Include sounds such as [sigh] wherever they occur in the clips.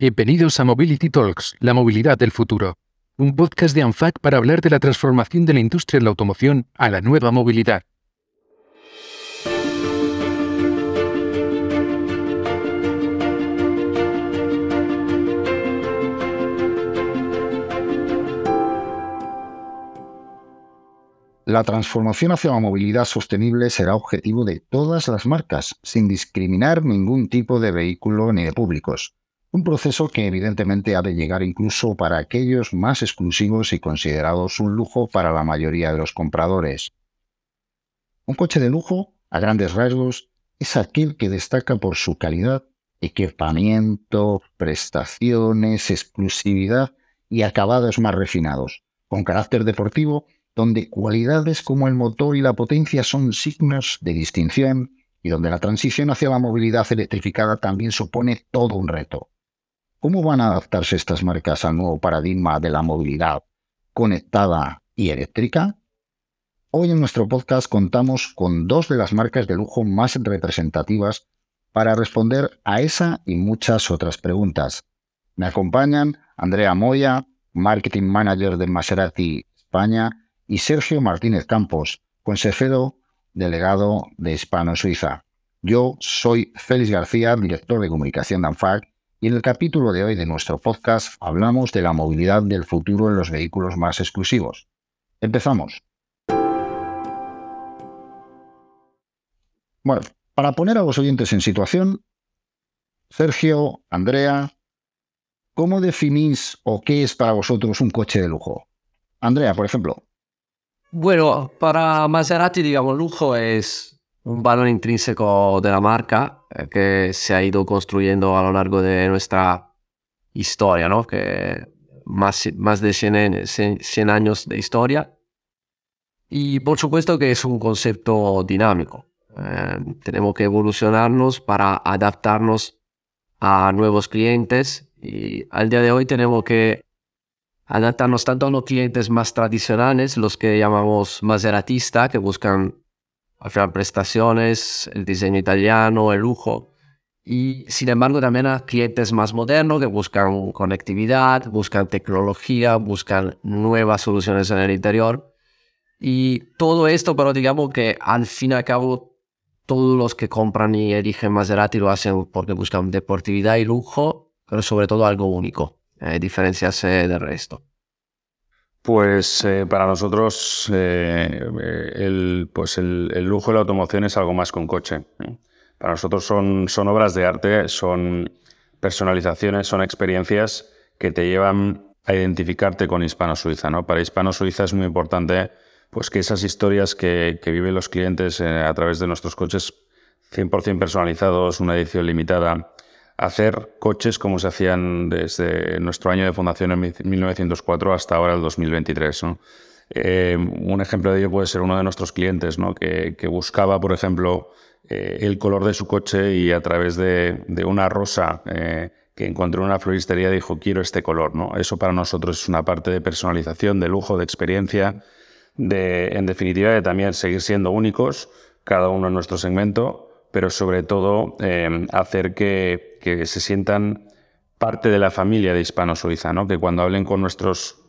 Bienvenidos a Mobility Talks, la movilidad del futuro. Un podcast de ANFAC para hablar de la transformación de la industria de la automoción a la nueva movilidad. La transformación hacia la movilidad sostenible será objetivo de todas las marcas, sin discriminar ningún tipo de vehículo ni de públicos. Un proceso que evidentemente ha de llegar incluso para aquellos más exclusivos y considerados un lujo para la mayoría de los compradores. Un coche de lujo, a grandes rasgos, es aquel que destaca por su calidad, equipamiento, prestaciones, exclusividad y acabados más refinados, con carácter deportivo, donde cualidades como el motor y la potencia son signos de distinción y donde la transición hacia la movilidad electrificada también supone todo un reto. ¿Cómo van a adaptarse estas marcas al nuevo paradigma de la movilidad conectada y eléctrica? Hoy en nuestro podcast contamos con dos de las marcas de lujo más representativas para responder a esa y muchas otras preguntas. Me acompañan Andrea Moya, Marketing Manager de Maserati España, y Sergio Martínez Campos, consejero delegado de Hispano Suiza. Yo soy Félix García, director de comunicación de ANFAC, y en el capítulo de hoy de nuestro podcast hablamos de la movilidad del futuro en los vehículos más exclusivos. Empezamos. Bueno, para poner a los oyentes en situación, Sergio, Andrea, ¿cómo definís o qué es para vosotros un coche de lujo? Andrea, por ejemplo. Bueno, para Maserati, digamos, lujo es un valor intrínseco de la marca eh, que se ha ido construyendo a lo largo de nuestra historia, ¿no? Que más, más de 100, años de historia. Y por supuesto que es un concepto dinámico. Eh, tenemos que evolucionarnos para adaptarnos a nuevos clientes y al día de hoy tenemos que adaptarnos tanto a los clientes más tradicionales, los que llamamos maseratista, que buscan al final prestaciones, el diseño italiano, el lujo. Y sin embargo también a clientes más modernos que buscan conectividad, buscan tecnología, buscan nuevas soluciones en el interior. Y todo esto, pero digamos que al fin y al cabo todos los que compran y eligen Maserati lo hacen porque buscan deportividad y lujo, pero sobre todo algo único, eh, diferenciarse del resto. Pues eh, para nosotros eh, el, pues el, lujo de la automoción es algo más que un coche. Para nosotros son, son obras de arte, son personalizaciones, son experiencias que te llevan a identificarte con Hispano-Suiza. ¿no? Para Hispano-Suiza es muy importante pues, que esas historias que, que viven los clientes eh, a través de nuestros coches 100% personalizados, una edición limitada, hacer coches como se hacían desde nuestro año de fundación en 1904 hasta ahora el 2023. Eh, un ejemplo de ello puede ser uno de nuestros clientes ¿no? que, buscaba, por ejemplo, eh, el color de su coche y a través de, una rosa eh, que encontró en una floristería dijo quiero este color. ¿no? Eso para nosotros es una parte de personalización, de lujo, de experiencia, en definitiva, de también seguir siendo únicos, cada uno en nuestro segmento pero sobre todo em, hacer que, se sientan parte de la familia de Hispano-Suiza, ¿no? que cuando hablen con nuestros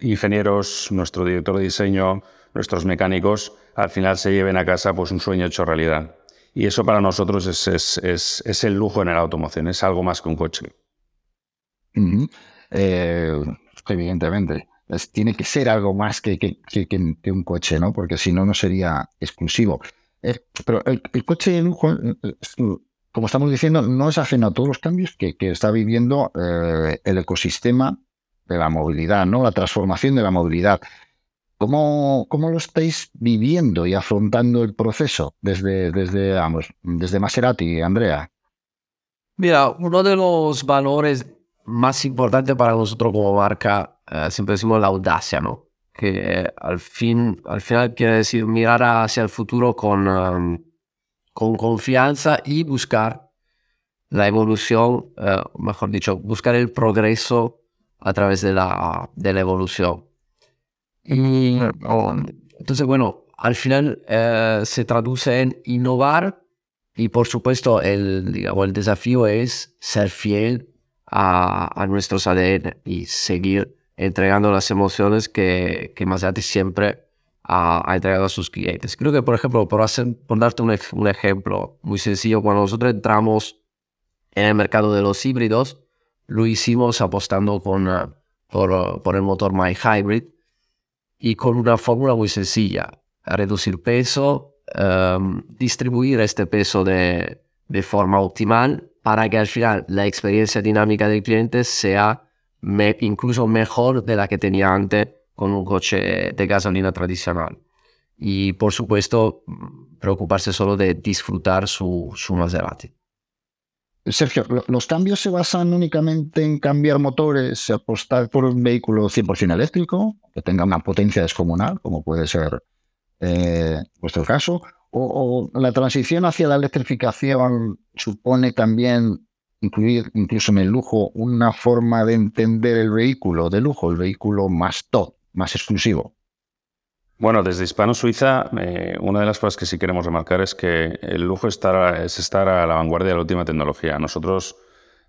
ingenieros, nuestro director de diseño, nuestros mecánicos, al final se lleven a casa pues, un sueño hecho realidad. Y eso para nosotros es, el lujo en la automoción, es algo más que un coche. Eh, evidentemente, tiene que ser algo más que, que, un coche, ¿no? porque si no, no sería exclusivo. Eh, pero el, coche de lujo, eh, como estamos diciendo, no es ajeno a todos los cambios que, está viviendo eh, el ecosistema de la movilidad, ¿no? La transformación de la movilidad. ¿Cómo, ¿Cómo, lo estáis viviendo y afrontando el proceso desde, desde, vamos, desde Maserati, Andrea? Mira, uno de los valores más importantes para nosotros como marca, siempre decimos la audacia, ¿no? Que al, fin, al final quiere decir mirar hacia el futuro con, um, con confianza y buscar la evolución, uh, mejor dicho, buscar el progreso a través de la, de la evolución. Entonces, bueno, al final uh, se traduce en innovar Y por supuesto, el, digamos, el desafío es ser fiel a, a nuestros ADN y seguir entregando las emociones que, que Maserati siempre ha, ha, entregado a sus clientes. Creo que, por ejemplo, por, hacer, por darte un, un, ejemplo muy sencillo, cuando nosotros entramos en el mercado de los híbridos, lo hicimos apostando con, uh, por, uh, por, el motor My Hybrid y con una fórmula muy sencilla, reducir peso, um, distribuir este peso de, de forma optimal para que al final la experiencia dinámica del cliente sea incluso mejor de la que tenía antes con un coche de gasolina tradicional. Y por supuesto, preocuparse solo de disfrutar su, su Maserati. Sergio, ¿los cambios se basan únicamente en cambiar motores, apostar por un vehículo 100% eléctrico, que tenga una potencia descomunal, como puede ser eh, vuestro caso? O, la transición hacia la electrificación supone también incluir incluso en el lujo una forma de entender el vehículo de lujo, el vehículo más top, más exclusivo? Bueno, desde Hispano Suiza, eh, una de las cosas que sí queremos remarcar es que el lujo estar, es estar a la vanguardia de la última tecnología. Nosotros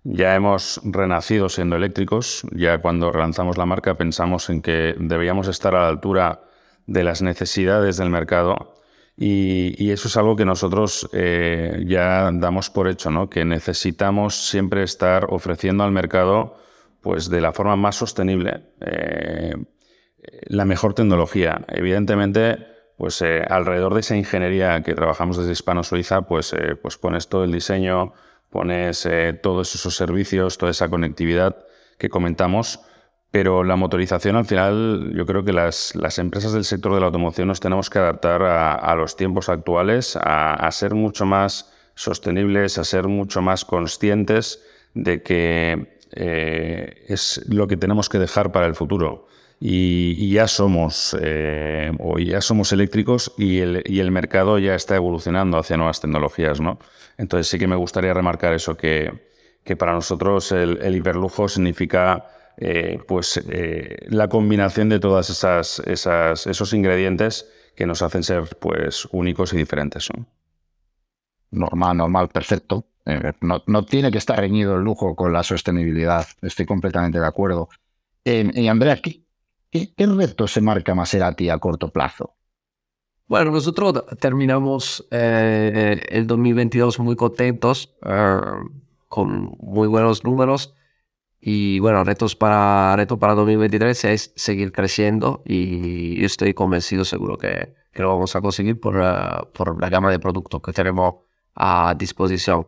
ya hemos renacido siendo eléctricos, ya cuando relanzamos la marca pensamos en que debíamos estar a la altura de las necesidades del mercado y, y eso es algo que nosotros eh, ya damos por hecho, ¿no? que necesitamos siempre estar ofreciendo al mercado pues, de la forma más sostenible eh, la mejor tecnología. Evidentemente, pues eh, alrededor de esa ingeniería que trabajamos desde Hispano Suiza, pues, eh, pues pones todo el diseño, pones todos esos servicios, toda esa conectividad que comentamos, pero la motorización al final, yo creo que las, las empresas del sector de la automoción nos tenemos que adaptar a, los tiempos actuales, a, ser mucho más sostenibles, a ser mucho más conscientes de que eh, es lo que tenemos que dejar para el futuro. Y, y, ya somos eh, o ya somos eléctricos y el, y el, mercado ya está evolucionando hacia nuevas tecnologías, ¿no? Entonces sí que me gustaría remarcar eso que, que para nosotros el, el hiperlujo significa eh, pues eh, la combinación de todas esas, esas, esos ingredientes que nos hacen ser pues únicos y diferentes. ¿no? Normal, normal, perfecto. Eh, no, no, tiene que estar reñido el lujo con la sostenibilidad. Estoy completamente de acuerdo. y Andrea, ¿qué, ¿Qué, ¿Qué, retos se marca Maserati a corto plazo? Bueno, nosotros terminamos eh, el 2022 muy contentos, eh, con muy buenos números. Y bueno, retos para, reto para 2023 es seguir creciendo y estoy convencido, seguro que, que lo vamos a conseguir por, uh, por la gama de productos que tenemos a disposición.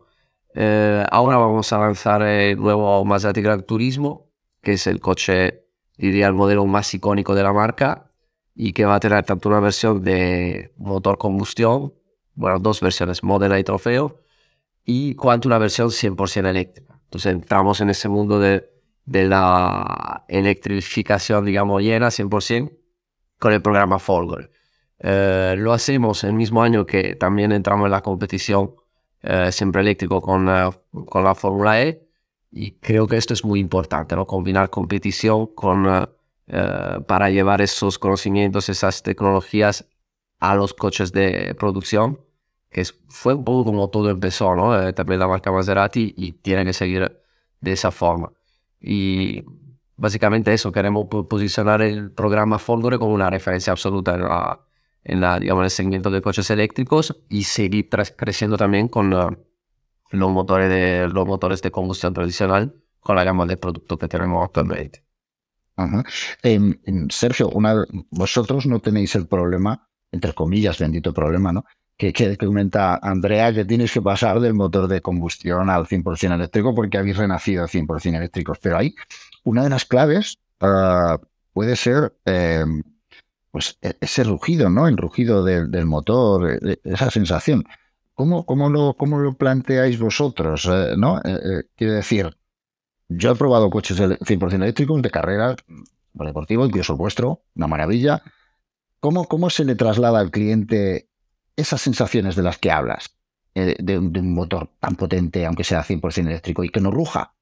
Eh, ahora vamos a lanzar el nuevo Maserati Gran Turismo, que es el coche diría el modelo más icónico de la marca y que va a tener tanto una versión de motor combustión, bueno, dos versiones, Modena y Trofeo, y cuanto una versión 100% eléctrica. Entonces entramos en ese mundo de, de la electrificación, digamos, llena 100% con el programa Folgore. Eh, lo hacemos el mismo año que también entramos en la competición eh, siempre eléctrico con, uh, con la Fórmula E y creo que esto es muy importante, ¿no? Combinar competición con, uh, para llevar esos conocimientos, esas tecnologías a los coches de producción, es, fue un poco como todo empezó, ¿no? Eh, también la marca Maserati y tiene que seguir de esa forma. Y básicamente eso, queremos posicionar el programa Folgore como una referencia absoluta en, la, en, la, digamos, en el segmento de coches eléctricos y seguir creciendo también con uh, los motores de, los motores de combustión tradicional con la gama de productos que tenemos actualmente. Ajá. Eh, Sergio, una, vosotros no tenéis el problema, entre comillas, bendito problema, ¿no? Que, que, comenta Andrea, que tienes que pasar del motor de combustión al 100% eléctrico porque habéis renacido 100% eléctricos. Pero ahí, una de las claves uh, puede ser eh, pues e-, ese rugido, ¿no? El rugido de, del motor, esa sensación. ¿Cómo, cómo, lo, cómo lo planteáis vosotros? Eh, ¿no? Eh, eh, quiero decir, yo he probado coches 100% eléctricos de carrera, deportivo, incluso el vuestro, una maravilla. ¿Cómo, ¿Cómo se le traslada al cliente esas sensaciones de las que hablas? Eh, de, un motor tan potente, aunque sea 100% eléctrico, y que no ruja.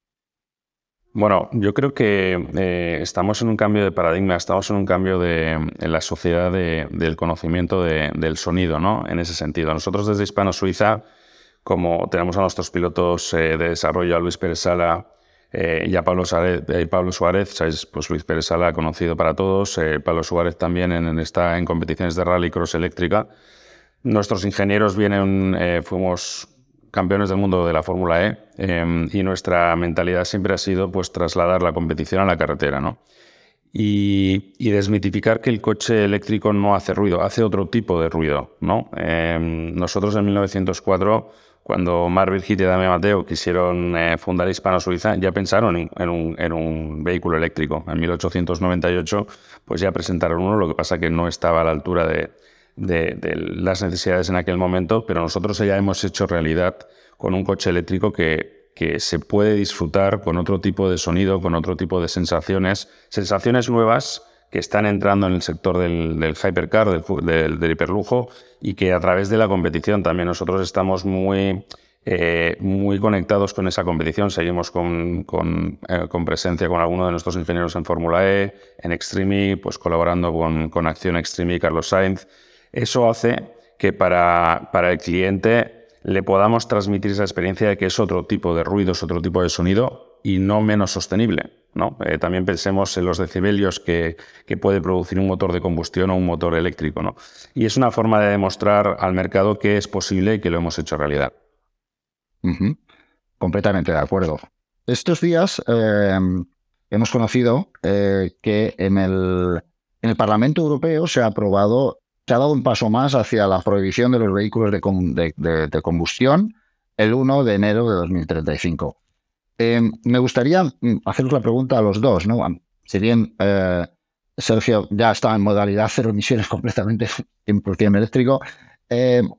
Bueno, yo creo que eh, estamos en un cambio de paradigma, estamos en un cambio de, en la sociedad de, del conocimiento de, del sonido, ¿no? En ese sentido. Nosotros desde Hispano Suiza, como tenemos a nuestros pilotos de desarrollo, a Luis Pérez Sala y a Pablo, Pablo Suárez, ¿sabes? pues Luis Pérez Sala conocido para todos, Pablo Suárez también está en competiciones de rally cross eléctrica. Nuestros ingenieros vienen, fuimos campeones del mundo de la Fórmula E em, y nuestra mentalidad siempre ha sido pues trasladar la competición a la carretera, ¿no? Y, desmitificar que el coche eléctrico no hace ruido, hace otro tipo de ruido, ¿no? Em, nosotros en 1904, cuando Marvel Hit y Dame Mateo quisieron eh, fundar Hispano-Suiza, ya pensaron en, un, en, un, vehículo eléctrico. En 1898, pues ya presentaron uno, lo que pasa que no estaba a la altura de, de, las necesidades en aquel momento, pero nosotros ya hemos hecho realidad con un coche eléctrico que, que se puede disfrutar con otro tipo de sonido, con otro tipo de sensaciones, sensaciones nuevas que están entrando en el sector del, hypercar, del, del, hiperlujo, y que a través de la competición también nosotros estamos muy, eh, muy conectados con esa competición. Seguimos con, eh, con presencia con algunos de nuestros ingenieros en Fórmula E, en Extreme, pues colaborando con, con Acción Extreme y Carlos Sainz. Eso hace que para, para el cliente le podamos transmitir esa experiencia de que es otro tipo de ruido, es otro tipo de sonido y no menos sostenible. ¿no? Eh, también pensemos en los decibelios que, que, puede producir un motor de combustión o un motor eléctrico. ¿no? Y es una forma de demostrar al mercado que es posible y que lo hemos hecho realidad. Completamente de acuerdo. Estos días eh, hemos conocido eh, que en el, en el Parlamento Europeo se ha aprobado se ha dado un paso más hacia la prohibición de los vehículos de, combustión el 1 de enero de 2035. Em, me gustaría mm, haceros la pregunta a los dos, ¿no? Si bien eh, Sergio ya está en modalidad cero emisiones [laughs] completamente 100% eléctrico, em,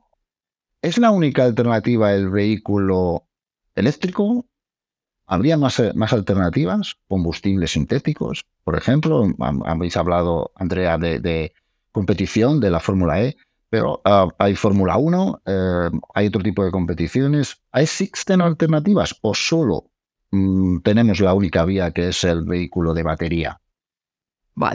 ¿es la única alternativa el vehículo eléctrico? ¿Habría más, más alternativas? ¿Combustibles sintéticos, por ejemplo? Habéis hablado, Andrea, de competición de la Fórmula E, pero ah, hay Fórmula 1, eh, hay otro tipo de competiciones. ¿Existen alternativas o solo mm, tenemos la única vía que es el vehículo de batería?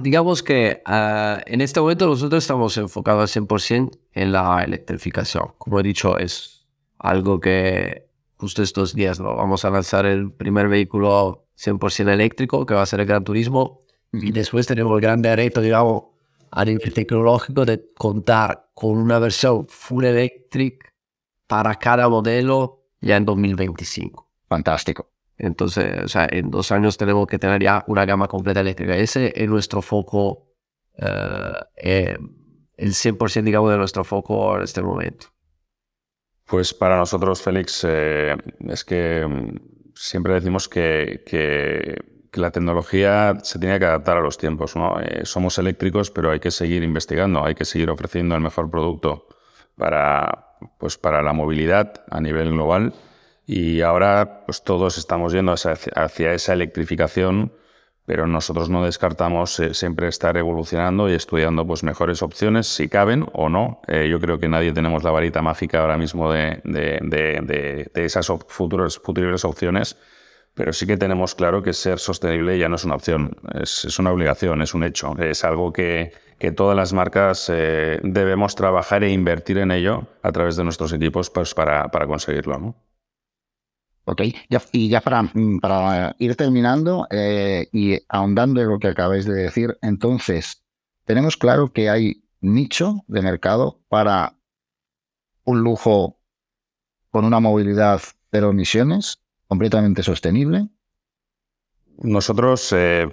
digamos que ah, en este momento nosotros estamos enfocados al 100% en la electrificación. Como he dicho, es algo que justo estos días ¿no? vamos a lanzar el primer vehículo 100% eléctrico, que va a ser el Gran Turismo. Y después tenemos el grande reto, digamos, a nivel tecnológico de contar con una versión full electric para cada modelo ya en 2025. Fantástico. Entonces, o sea, en dos años tenemos que tener ya una gama completa eléctrica. Ese es nuestro foco, eh, eh, el 100% digamos de nuestro foco en este momento. Pues para nosotros, Félix, eh, es que mm, siempre decimos que, que que la tecnología se tiene que adaptar a los tiempos. ¿no? Eh, somos eléctricos, pero hay que seguir investigando, hay que seguir ofreciendo el mejor producto para, pues, para la movilidad a nivel global. Y ahora pues, todos estamos yendo hacia, esa electrificación, pero nosotros no descartamos eh, siempre estar evolucionando y estudiando pues, mejores opciones, si caben o no. Eh, yo creo que nadie tenemos la varita mágica ahora mismo de, de, de, esas futuras opciones pero sí que tenemos claro que ser sostenible ya no es una opción, es, una obligación, es un hecho, es algo que, todas las marcas eh, debemos trabajar e invertir en ello a través de nuestros equipos pues, para, conseguirlo. ¿no? Ok, y ya para, para ir terminando eh, y ahondando en lo que acabáis de decir, entonces, tenemos claro que hay nicho de mercado para un lujo con una movilidad cero emisiones completamente sostenible? Nosotros, eh,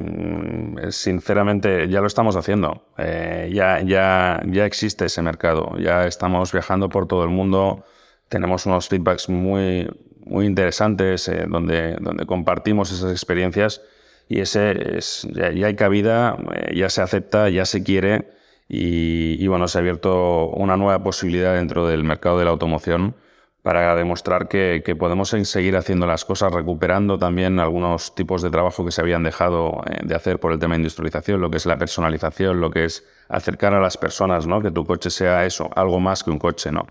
sinceramente, ya lo estamos haciendo. Eh, ya, ya, ya existe ese mercado. Ya estamos viajando por todo el mundo. Tenemos unos feedbacks muy, muy interesantes eh, donde, donde compartimos esas experiencias y ese es, ya, hay cabida, ya se acepta, ya se quiere y, y, bueno, se ha abierto una nueva posibilidad dentro del mercado de la automoción para demostrar que, podemos seguir haciendo las cosas, recuperando también algunos tipos de trabajo que se habían dejado eh, de hacer por el tema de industrialización, lo que es la personalización, lo que es acercar a las personas, ¿no? que tu coche sea eso, algo más que un coche. ¿no?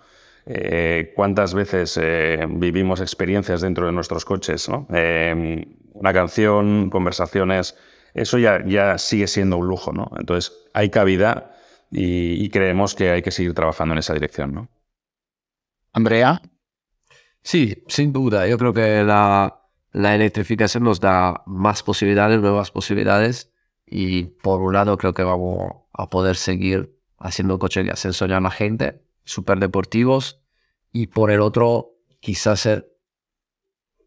Eh, ¿Cuántas veces eh, vivimos experiencias dentro de nuestros coches? una canción, conversaciones, eso ya, sigue siendo un lujo. ¿no? Entonces hay cabida y, creemos que hay que seguir trabajando en esa dirección. Andrea, Sí, sin duda. Yo creo que la, la electrificación nos da más posibilidades, nuevas posibilidades. Y por un lado creo que vamos a poder seguir haciendo coches que hacen soñar a la gente, súper deportivos. Y por el otro, quizás ser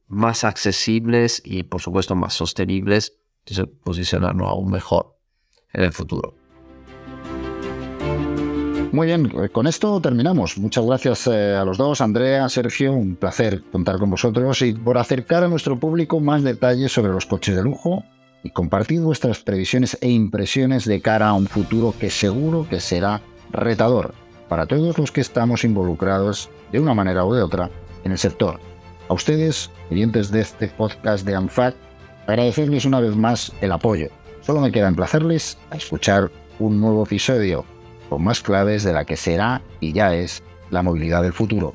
más accesibles y por supuesto más sostenibles, posicionarnos aún mejor en el futuro. Muy bien, eh, con esto terminamos. Muchas gracias eh, a los dos, Andrea, Sergio, un placer contar con vosotros y por acercar a nuestro público más detalles sobre los coches de lujo y compartir vuestras previsiones e impresiones de cara a un futuro que seguro que será retador para todos los que estamos involucrados de una manera u de otra en el sector. A ustedes, clientes de este podcast de ANFAC, agradecerles una vez más el apoyo. Solo me queda emplazarles a escuchar un nuevo episodio con más claves de la que será y ya es la movilidad del futuro.